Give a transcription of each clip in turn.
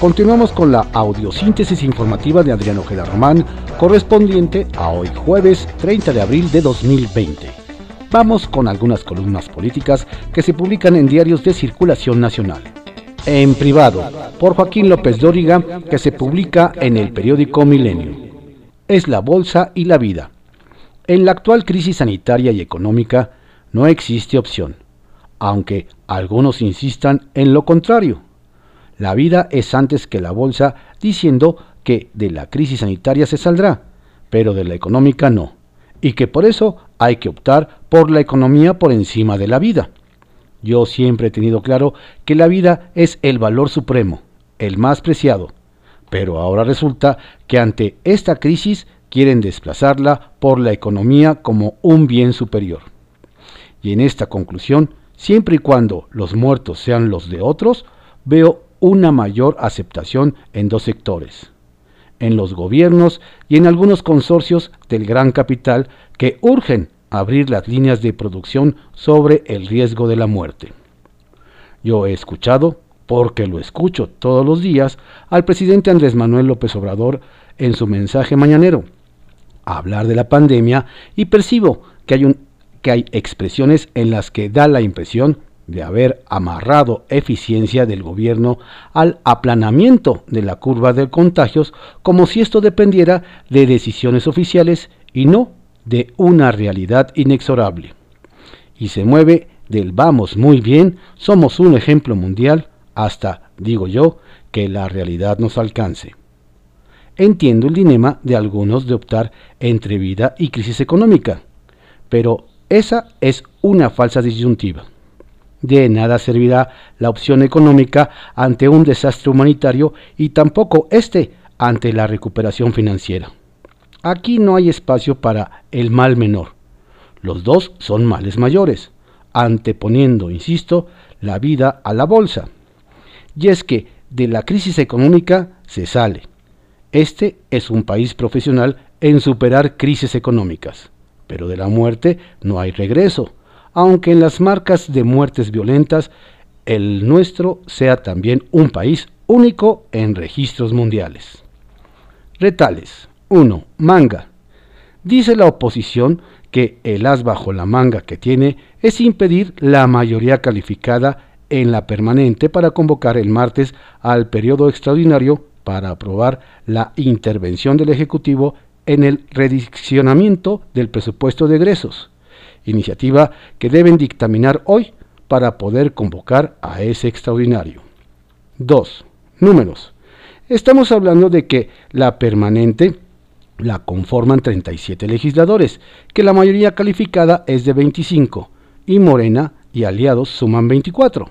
Continuamos con la audiosíntesis informativa de Adriano Ojeda Román, correspondiente a hoy jueves 30 de abril de 2020. Vamos con algunas columnas políticas que se publican en diarios de circulación nacional. En privado, por Joaquín López Dóriga, que se publica en el periódico Milenio. Es la bolsa y la vida. En la actual crisis sanitaria y económica no existe opción, aunque algunos insistan en lo contrario. La vida es antes que la bolsa, diciendo que de la crisis sanitaria se saldrá, pero de la económica no, y que por eso hay que optar por la economía por encima de la vida. Yo siempre he tenido claro que la vida es el valor supremo, el más preciado, pero ahora resulta que ante esta crisis quieren desplazarla por la economía como un bien superior. Y en esta conclusión, siempre y cuando los muertos sean los de otros, veo una mayor aceptación en dos sectores, en los gobiernos y en algunos consorcios del gran capital que urgen abrir las líneas de producción sobre el riesgo de la muerte. Yo he escuchado, porque lo escucho todos los días, al presidente Andrés Manuel López Obrador en su mensaje mañanero, hablar de la pandemia y percibo que hay, un, que hay expresiones en las que da la impresión de haber amarrado eficiencia del gobierno al aplanamiento de la curva de contagios como si esto dependiera de decisiones oficiales y no de una realidad inexorable. Y se mueve del vamos muy bien, somos un ejemplo mundial, hasta, digo yo, que la realidad nos alcance. Entiendo el dilema de algunos de optar entre vida y crisis económica, pero esa es una falsa disyuntiva. De nada servirá la opción económica ante un desastre humanitario y tampoco este ante la recuperación financiera. Aquí no hay espacio para el mal menor. Los dos son males mayores, anteponiendo, insisto, la vida a la bolsa. Y es que de la crisis económica se sale. Este es un país profesional en superar crisis económicas, pero de la muerte no hay regreso aunque en las marcas de muertes violentas el nuestro sea también un país único en registros mundiales. Retales 1. Manga. Dice la oposición que el as bajo la manga que tiene es impedir la mayoría calificada en la permanente para convocar el martes al periodo extraordinario para aprobar la intervención del Ejecutivo en el rediccionamiento del presupuesto de egresos iniciativa que deben dictaminar hoy para poder convocar a ese extraordinario. 2. Números. Estamos hablando de que la permanente la conforman 37 legisladores, que la mayoría calificada es de 25, y Morena y aliados suman 24.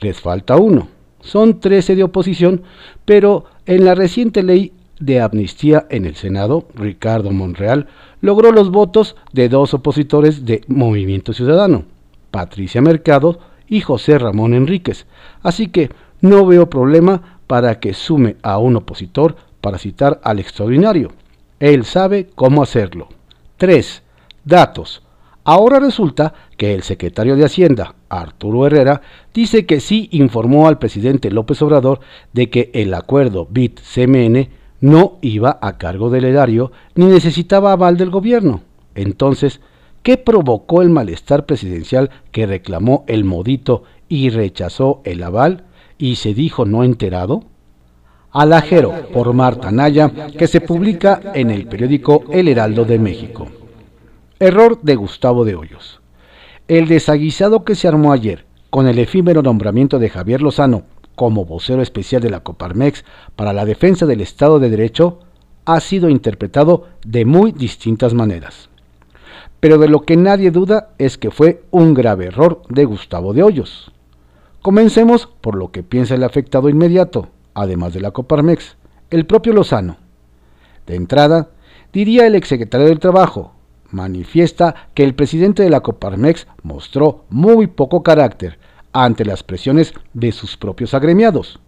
Les falta uno. Son 13 de oposición, pero en la reciente ley de amnistía en el Senado, Ricardo Monreal logró los votos de dos opositores de Movimiento Ciudadano, Patricia Mercado y José Ramón Enríquez. Así que no veo problema para que sume a un opositor para citar al extraordinario. Él sabe cómo hacerlo. 3. Datos. Ahora resulta que el secretario de Hacienda, Arturo Herrera, dice que sí informó al presidente López Obrador de que el acuerdo BIT-CMN no iba a cargo del erario ni necesitaba aval del gobierno. Entonces, ¿qué provocó el malestar presidencial que reclamó el modito y rechazó el aval y se dijo no enterado? Alajero por Marta Naya, que se publica en el periódico El Heraldo de México. Error de Gustavo de Hoyos. El desaguisado que se armó ayer con el efímero nombramiento de Javier Lozano como vocero especial de la Coparmex para la defensa del Estado de Derecho ha sido interpretado de muy distintas maneras. Pero de lo que nadie duda es que fue un grave error de Gustavo de Hoyos. Comencemos por lo que piensa el afectado inmediato, además de la Coparmex, el propio Lozano. De entrada, diría el exsecretario del Trabajo, manifiesta que el presidente de la Coparmex mostró muy poco carácter ante las presiones de sus propios agremiados.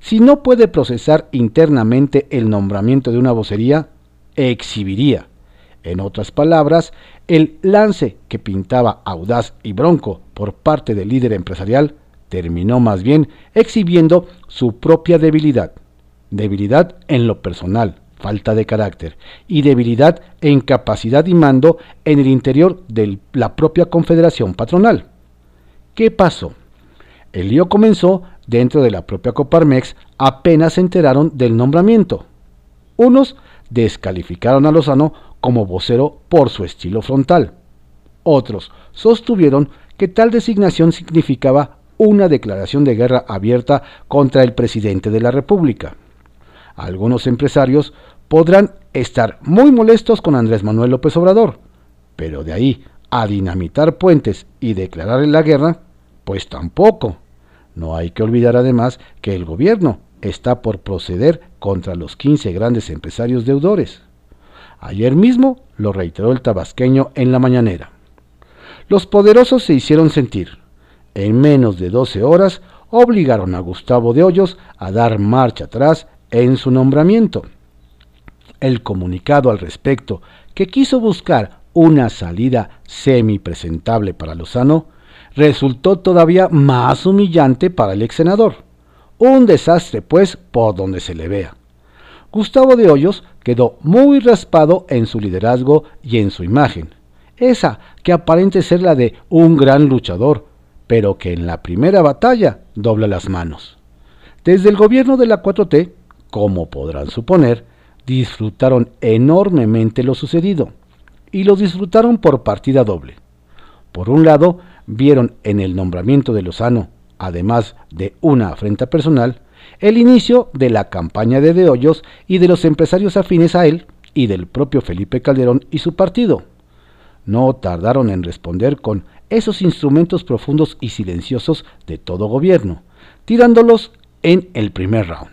Si no puede procesar internamente el nombramiento de una vocería, exhibiría. En otras palabras, el lance que pintaba audaz y bronco por parte del líder empresarial terminó más bien exhibiendo su propia debilidad. Debilidad en lo personal, falta de carácter, y debilidad en capacidad y mando en el interior de la propia confederación patronal. ¿Qué pasó? El lío comenzó dentro de la propia Coparmex apenas se enteraron del nombramiento. Unos descalificaron a Lozano como vocero por su estilo frontal. Otros sostuvieron que tal designación significaba una declaración de guerra abierta contra el presidente de la República. Algunos empresarios podrán estar muy molestos con Andrés Manuel López Obrador, pero de ahí a dinamitar puentes y declararle la guerra, pues tampoco. No hay que olvidar además que el gobierno está por proceder contra los 15 grandes empresarios deudores. Ayer mismo lo reiteró el tabasqueño en la mañanera. Los poderosos se hicieron sentir. En menos de 12 horas obligaron a Gustavo de Hoyos a dar marcha atrás en su nombramiento. El comunicado al respecto, que quiso buscar una salida semi-presentable para Lozano, resultó todavía más humillante para el ex senador. Un desastre, pues, por donde se le vea. Gustavo de Hoyos quedó muy raspado en su liderazgo y en su imagen, esa que aparente ser la de un gran luchador, pero que en la primera batalla dobla las manos. Desde el gobierno de la 4T, como podrán suponer, disfrutaron enormemente lo sucedido, y lo disfrutaron por partida doble. Por un lado, vieron en el nombramiento de Lozano, además de una afrenta personal, el inicio de la campaña de De Hoyos y de los empresarios afines a él y del propio Felipe Calderón y su partido. No tardaron en responder con esos instrumentos profundos y silenciosos de todo gobierno, tirándolos en el primer round.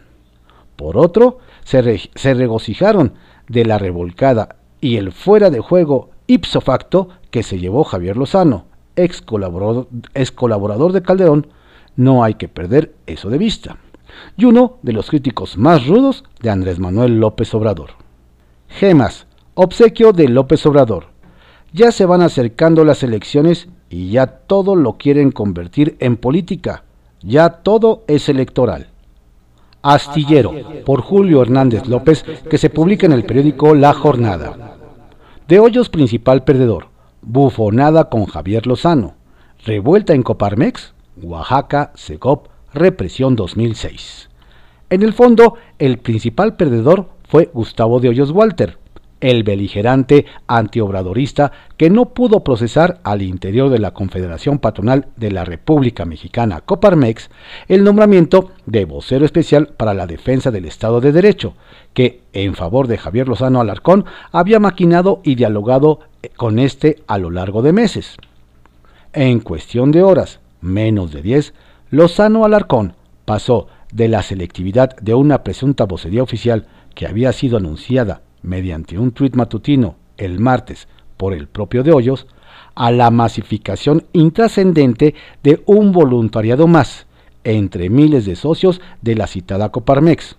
Por otro, se, se regocijaron de la revolcada y el fuera de juego ipso facto que se llevó Javier Lozano, ex colaborador, ex colaborador de Calderón, no hay que perder eso de vista y uno de los críticos más rudos de Andrés Manuel López Obrador. Gemas, obsequio de López Obrador. Ya se van acercando las elecciones y ya todo lo quieren convertir en política. Ya todo es electoral. Astillero, por Julio Hernández López, que se publica en el periódico La Jornada. De Hoyos principal perdedor. Bufonada con Javier Lozano. Revuelta en Coparmex. Oaxaca, Segop, Represión 2006. En el fondo, el principal perdedor fue Gustavo de Hoyos Walter, el beligerante antiobradorista que no pudo procesar al interior de la Confederación Patronal de la República Mexicana Coparmex el nombramiento de vocero especial para la defensa del Estado de Derecho, que en favor de Javier Lozano Alarcón había maquinado y dialogado con este a lo largo de meses. En cuestión de horas, menos de 10, Lozano Alarcón pasó de la selectividad de una presunta vocería oficial que había sido anunciada mediante un tuit matutino el martes por el propio de Hoyos, a la masificación intrascendente de un voluntariado más entre miles de socios de la citada Coparmex.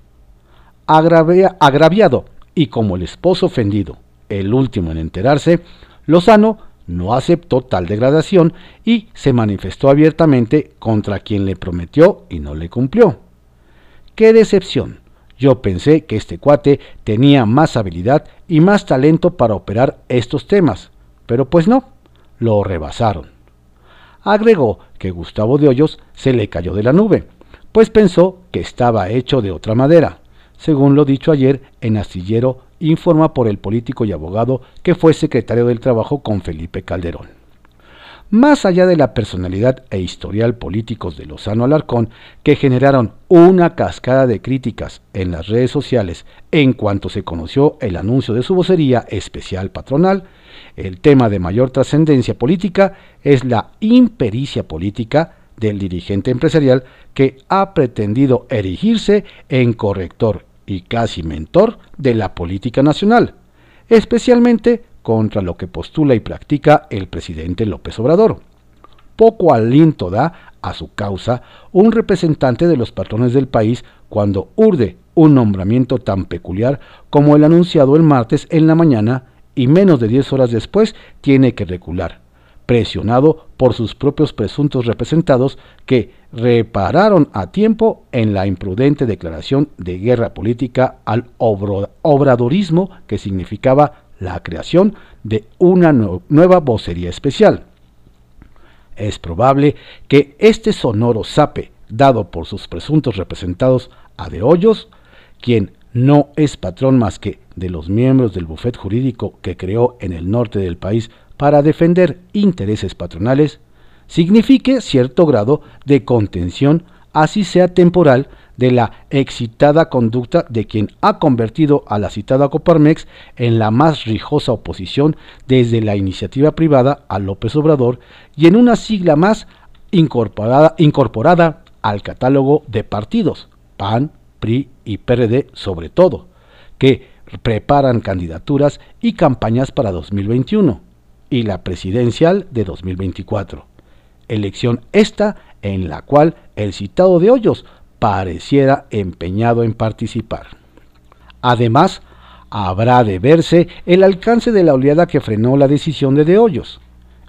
agraviado y como el esposo ofendido, el último en enterarse, Lozano no aceptó tal degradación y se manifestó abiertamente contra quien le prometió y no le cumplió. ¡Qué decepción! Yo pensé que este cuate tenía más habilidad y más talento para operar estos temas, pero pues no, lo rebasaron. Agregó que Gustavo de Hoyos se le cayó de la nube, pues pensó que estaba hecho de otra madera, según lo dicho ayer en Astillero informa por el político y abogado que fue secretario del Trabajo con Felipe Calderón. Más allá de la personalidad e historial políticos de Lozano Alarcón, que generaron una cascada de críticas en las redes sociales en cuanto se conoció el anuncio de su vocería especial patronal, el tema de mayor trascendencia política es la impericia política del dirigente empresarial que ha pretendido erigirse en corrector y casi mentor de la política nacional, especialmente contra lo que postula y practica el presidente López Obrador. Poco aliento da a su causa un representante de los patrones del país cuando urde un nombramiento tan peculiar como el anunciado el martes en la mañana y menos de 10 horas después tiene que recular, presionado por sus propios presuntos representados que repararon a tiempo en la imprudente declaración de guerra política al obradorismo que significaba la creación de una nueva vocería especial. Es probable que este sonoro sape dado por sus presuntos representados a De Hoyos, quien no es patrón más que de los miembros del bufet jurídico que creó en el norte del país para defender intereses patronales, signifique cierto grado de contención, así sea temporal, de la excitada conducta de quien ha convertido a la citada Coparmex en la más rijosa oposición desde la iniciativa privada a López Obrador y en una sigla más incorporada, incorporada al catálogo de partidos, PAN, PRI y PRD sobre todo, que preparan candidaturas y campañas para 2021 y la presidencial de 2024. Elección esta en la cual el citado de Hoyos pareciera empeñado en participar. Además, habrá de verse el alcance de la oleada que frenó la decisión de De Hoyos.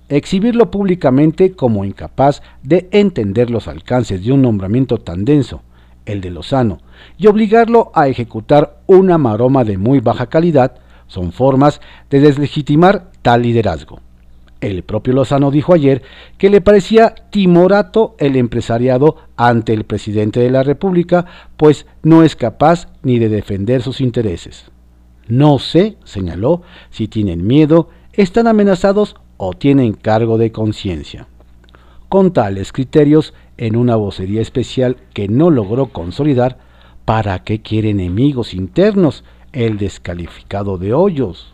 Exhibirlo públicamente como incapaz de entender los alcances de un nombramiento tan denso, el de Lozano, y obligarlo a ejecutar una maroma de muy baja calidad, son formas de deslegitimar tal liderazgo. El propio Lozano dijo ayer que le parecía timorato el empresariado ante el presidente de la República, pues no es capaz ni de defender sus intereses. No sé, señaló, si tienen miedo, están amenazados o tienen cargo de conciencia. Con tales criterios, en una vocería especial que no logró consolidar, ¿para qué quiere enemigos internos el descalificado de Hoyos?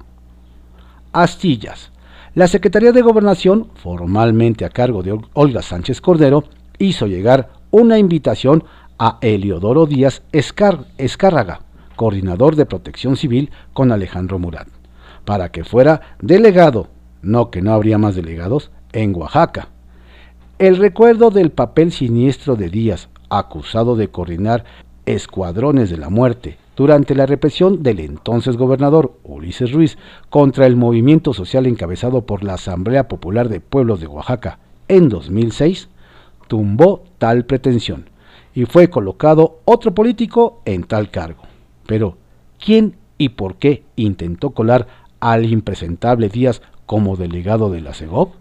Astillas. La Secretaría de Gobernación, formalmente a cargo de Olga Sánchez Cordero, hizo llegar una invitación a Eliodoro Díaz Escárraga, coordinador de Protección Civil con Alejandro Murat, para que fuera delegado, no que no habría más delegados, en Oaxaca. El recuerdo del papel siniestro de Díaz, acusado de coordinar escuadrones de la muerte durante la represión del entonces gobernador Ulises Ruiz contra el movimiento social encabezado por la Asamblea Popular de Pueblos de Oaxaca en 2006, tumbó tal pretensión y fue colocado otro político en tal cargo. Pero, ¿quién y por qué intentó colar al impresentable Díaz como delegado de la CEGOP?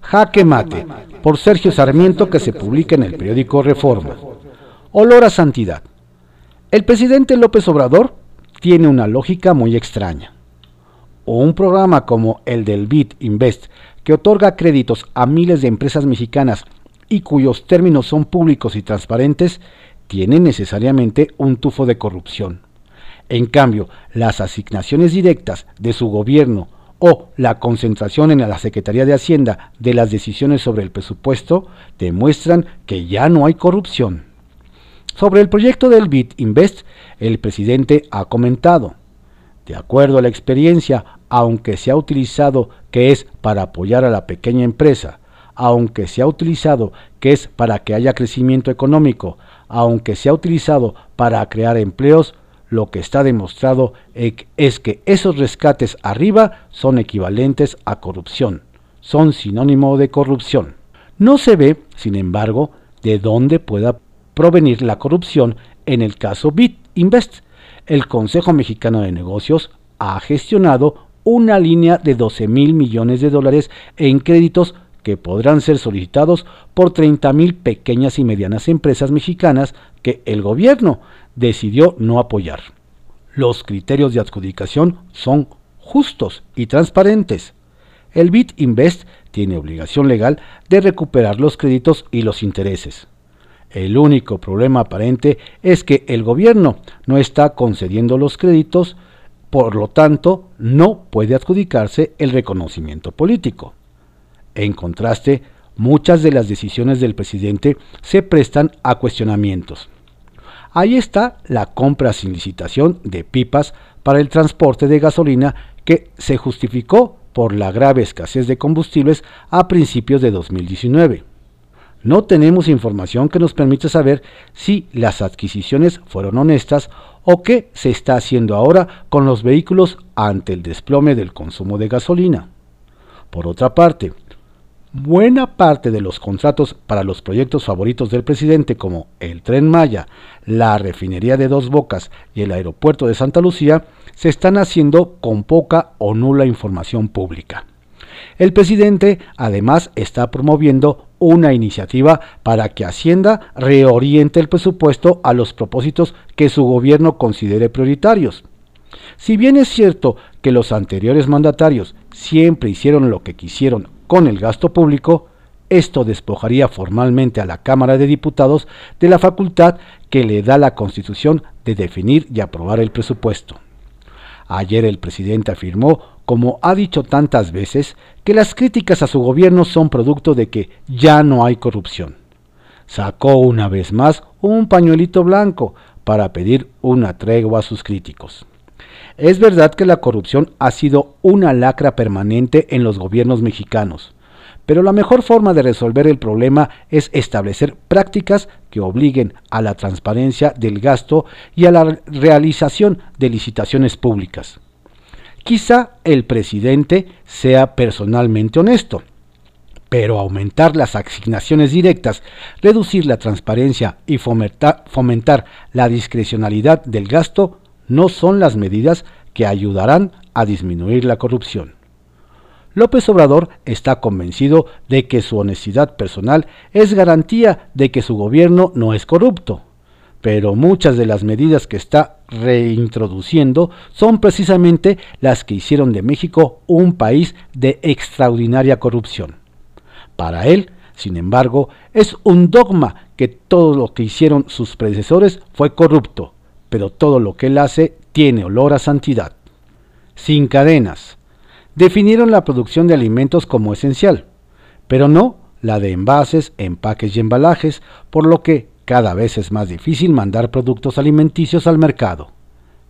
Jaque Mate, por Sergio Sarmiento que se publica en el periódico Reforma. Olor a santidad. El presidente López Obrador tiene una lógica muy extraña. O un programa como el del BIT Invest, que otorga créditos a miles de empresas mexicanas y cuyos términos son públicos y transparentes, tiene necesariamente un tufo de corrupción. En cambio, las asignaciones directas de su gobierno o la concentración en la Secretaría de Hacienda de las decisiones sobre el presupuesto demuestran que ya no hay corrupción. Sobre el proyecto del BIT Invest, el presidente ha comentado, de acuerdo a la experiencia, aunque se ha utilizado que es para apoyar a la pequeña empresa, aunque se ha utilizado que es para que haya crecimiento económico, aunque se ha utilizado para crear empleos, lo que está demostrado es que esos rescates arriba son equivalentes a corrupción, son sinónimo de corrupción. No se ve, sin embargo, de dónde pueda provenir la corrupción en el caso Bit Invest. El Consejo Mexicano de Negocios ha gestionado una línea de 12 mil millones de dólares en créditos que podrán ser solicitados por 30 mil pequeñas y medianas empresas mexicanas que el gobierno decidió no apoyar. Los criterios de adjudicación son justos y transparentes. El BIT Invest tiene obligación legal de recuperar los créditos y los intereses. El único problema aparente es que el gobierno no está concediendo los créditos, por lo tanto no puede adjudicarse el reconocimiento político. En contraste, muchas de las decisiones del presidente se prestan a cuestionamientos. Ahí está la compra sin licitación de pipas para el transporte de gasolina que se justificó por la grave escasez de combustibles a principios de 2019 no tenemos información que nos permita saber si las adquisiciones fueron honestas o qué se está haciendo ahora con los vehículos ante el desplome del consumo de gasolina. Por otra parte, buena parte de los contratos para los proyectos favoritos del presidente como el tren Maya, la refinería de Dos Bocas y el aeropuerto de Santa Lucía se están haciendo con poca o nula información pública. El presidente además está promoviendo una iniciativa para que Hacienda reoriente el presupuesto a los propósitos que su gobierno considere prioritarios. Si bien es cierto que los anteriores mandatarios siempre hicieron lo que quisieron con el gasto público, esto despojaría formalmente a la Cámara de Diputados de la facultad que le da la Constitución de definir y aprobar el presupuesto. Ayer el presidente afirmó, como ha dicho tantas veces, que las críticas a su gobierno son producto de que ya no hay corrupción. Sacó una vez más un pañuelito blanco para pedir una tregua a sus críticos. Es verdad que la corrupción ha sido una lacra permanente en los gobiernos mexicanos, pero la mejor forma de resolver el problema es establecer prácticas que obliguen a la transparencia del gasto y a la realización de licitaciones públicas. Quizá el presidente sea personalmente honesto, pero aumentar las asignaciones directas, reducir la transparencia y fomentar, la discrecionalidad del gasto no son las medidas que ayudarán a disminuir la corrupción. López Obrador está convencido de que su honestidad personal es garantía de que su gobierno no es corrupto, pero muchas de las medidas que está reintroduciendo son precisamente las que hicieron de México un país de extraordinaria corrupción. Para él, sin embargo, es un dogma que todo lo que hicieron sus predecesores fue corrupto, pero todo lo que él hace tiene olor a santidad. Sin cadenas. Definieron la producción de alimentos como esencial, pero no la de envases, empaques y embalajes, por lo que cada vez es más difícil mandar productos alimenticios al mercado.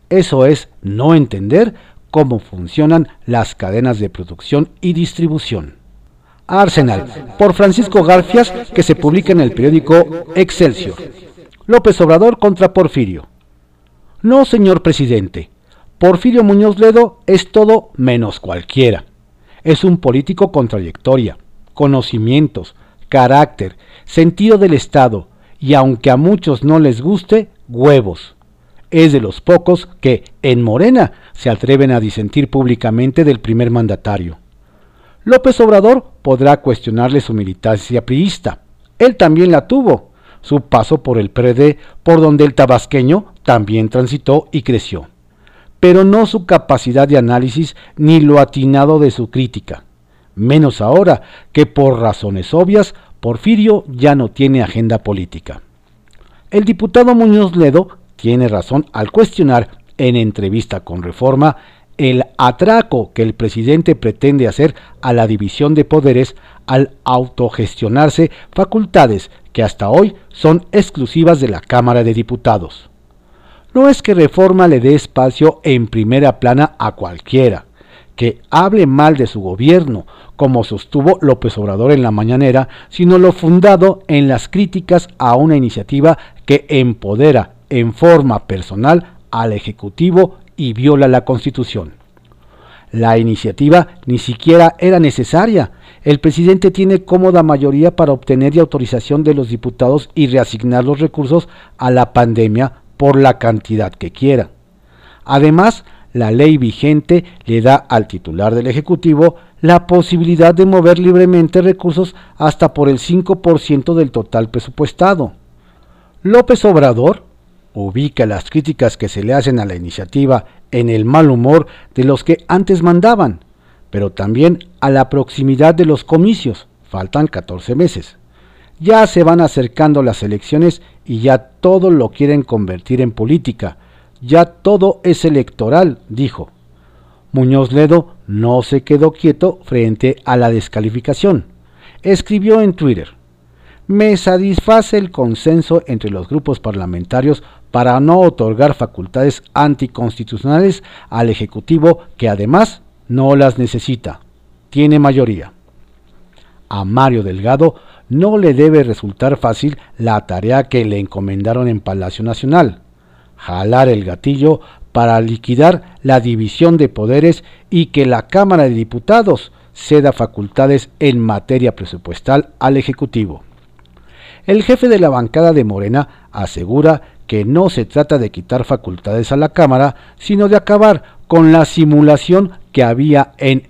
Eso es no entender cómo funcionan las cadenas de producción y distribución. Arsenal, por Francisco Garfias, que se publica en el periódico Excelsior. López Obrador contra Porfirio. No, señor presidente. Porfirio Muñoz Ledo es todo menos cualquiera. Es un político con trayectoria, conocimientos, carácter, sentido del Estado y aunque a muchos no les guste, huevos. Es de los pocos que, en Morena, se atreven a disentir públicamente del primer mandatario. López Obrador podrá cuestionarle su militancia priista. Él también la tuvo, su paso por el PRD, por donde el tabasqueño también transitó y creció, pero no su capacidad de análisis ni lo atinado de su crítica, menos ahora que por razones obvias Porfirio ya no tiene agenda política. El diputado Muñoz Ledo tiene razón al cuestionar en entrevista con Reforma el atraco que el presidente pretende hacer a la división de poderes al autogestionarse facultades que hasta hoy son exclusivas de la Cámara de Diputados. No es que Reforma le dé espacio en primera plana a cualquiera, que hable mal de su gobierno, como sostuvo López Obrador en la mañanera, sino lo fundado en las críticas a una iniciativa que empodera en forma personal al Ejecutivo y viola la Constitución. La iniciativa ni siquiera era necesaria. El presidente tiene cómoda mayoría para obtener y autorización de los diputados y reasignar los recursos a la pandemia por la cantidad que quiera. Además, la ley vigente le da al titular del Ejecutivo la posibilidad de mover libremente recursos hasta por el 5% del total presupuestado. López Obrador ubica las críticas que se le hacen a la iniciativa en el mal humor de los que antes mandaban, pero también a la proximidad de los comicios, faltan 14 meses. Ya se van acercando las elecciones y ya todo lo quieren convertir en política, ya todo es electoral, dijo. Muñoz Ledo no se quedó quieto frente a la descalificación. Escribió en Twitter, me satisface el consenso entre los grupos parlamentarios para no otorgar facultades anticonstitucionales al Ejecutivo que además no las necesita. Tiene mayoría. A Mario Delgado no le debe resultar fácil la tarea que le encomendaron en Palacio Nacional, jalar el gatillo para liquidar la división de poderes y que la Cámara de Diputados ceda facultades en materia presupuestal al Ejecutivo. El jefe de la bancada de Morena asegura que no se trata de quitar facultades a la Cámara, sino de acabar con la simulación que había en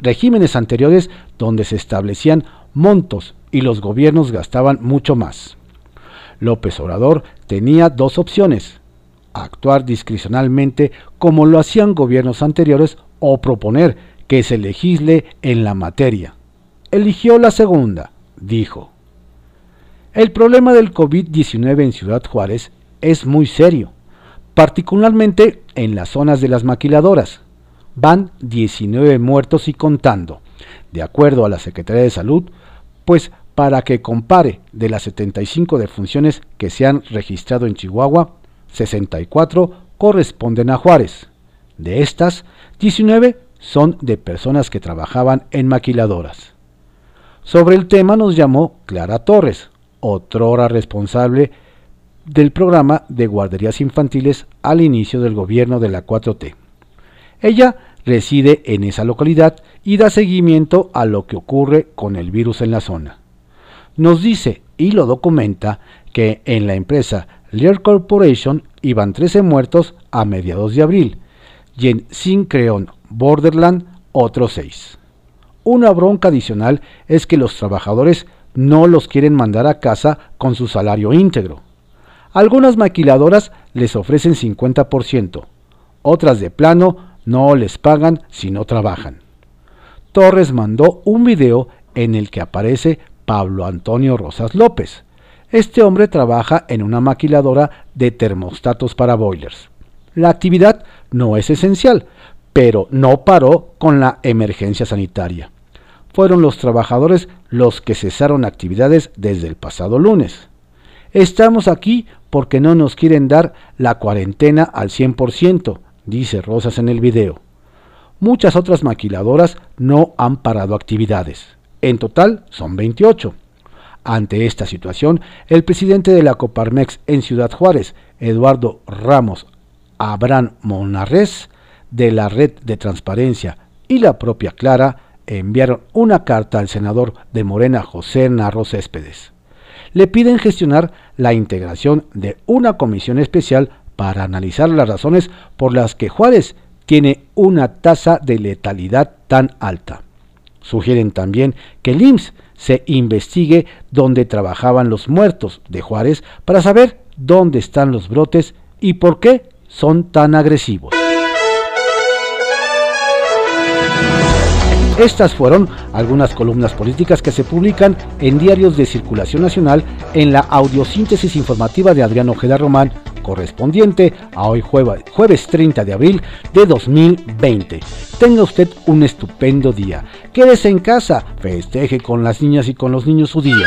regímenes anteriores donde se establecían montos y los gobiernos gastaban mucho más. López Obrador tenía dos opciones, actuar discrecionalmente como lo hacían gobiernos anteriores o proponer que se legisle en la materia. Eligió la segunda, dijo. El problema del COVID-19 en Ciudad Juárez es muy serio, particularmente en las zonas de las maquiladoras. Van 19 muertos y contando, de acuerdo a la Secretaría de Salud, pues para que compare de las 75 defunciones que se han registrado en Chihuahua, 64 corresponden a Juárez. De estas, 19 son de personas que trabajaban en maquiladoras. Sobre el tema nos llamó Clara Torres, otrora responsable del programa de guarderías infantiles al inicio del gobierno de la 4T. Ella reside en esa localidad y da seguimiento a lo que ocurre con el virus en la zona. Nos dice y lo documenta que en la empresa Lear Corporation iban 13 muertos a mediados de abril y en Syncreon Borderland otros 6. Una bronca adicional es que los trabajadores no los quieren mandar a casa con su salario íntegro. Algunas maquiladoras les ofrecen 50%, otras de plano no les pagan si no trabajan. Torres mandó un video en el que aparece Pablo Antonio Rosas López, este hombre trabaja en una maquiladora de termostatos para boilers. La actividad no es esencial, pero no paró con la emergencia sanitaria. Fueron los trabajadores los que cesaron actividades desde el pasado lunes. Estamos aquí porque no nos quieren dar la cuarentena al 100%, dice Rosas en el video. Muchas otras maquiladoras no han parado actividades. En total son 28. Ante esta situación, el presidente de la Coparmex en Ciudad Juárez, Eduardo Ramos Abraham Monarres, de la Red de Transparencia y la propia Clara, enviaron una carta al senador de Morena José Narro Céspedes. Le piden gestionar la integración de una comisión especial para analizar las razones por las que Juárez tiene una tasa de letalidad tan alta. Sugieren también que el se investigue dónde trabajaban los muertos de Juárez para saber dónde están los brotes y por qué son tan agresivos. Estas fueron algunas columnas políticas que se publican en diarios de circulación nacional en la audiosíntesis informativa de Adrián Ojeda Román correspondiente a hoy jueves, 30 de abril de 2020. Tenga usted un estupendo día. Quédese en casa, festeje con las niñas y con los niños su día.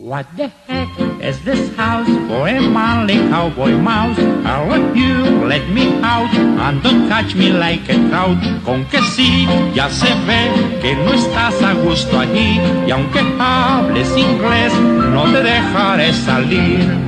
What the heck is this house a manly cowboy mouse? I want you, let me out, and don't touch me like a trout. Con que sí, ya se ve que no estás a gusto allí, y aunque hables inglés, no te dejaré salir.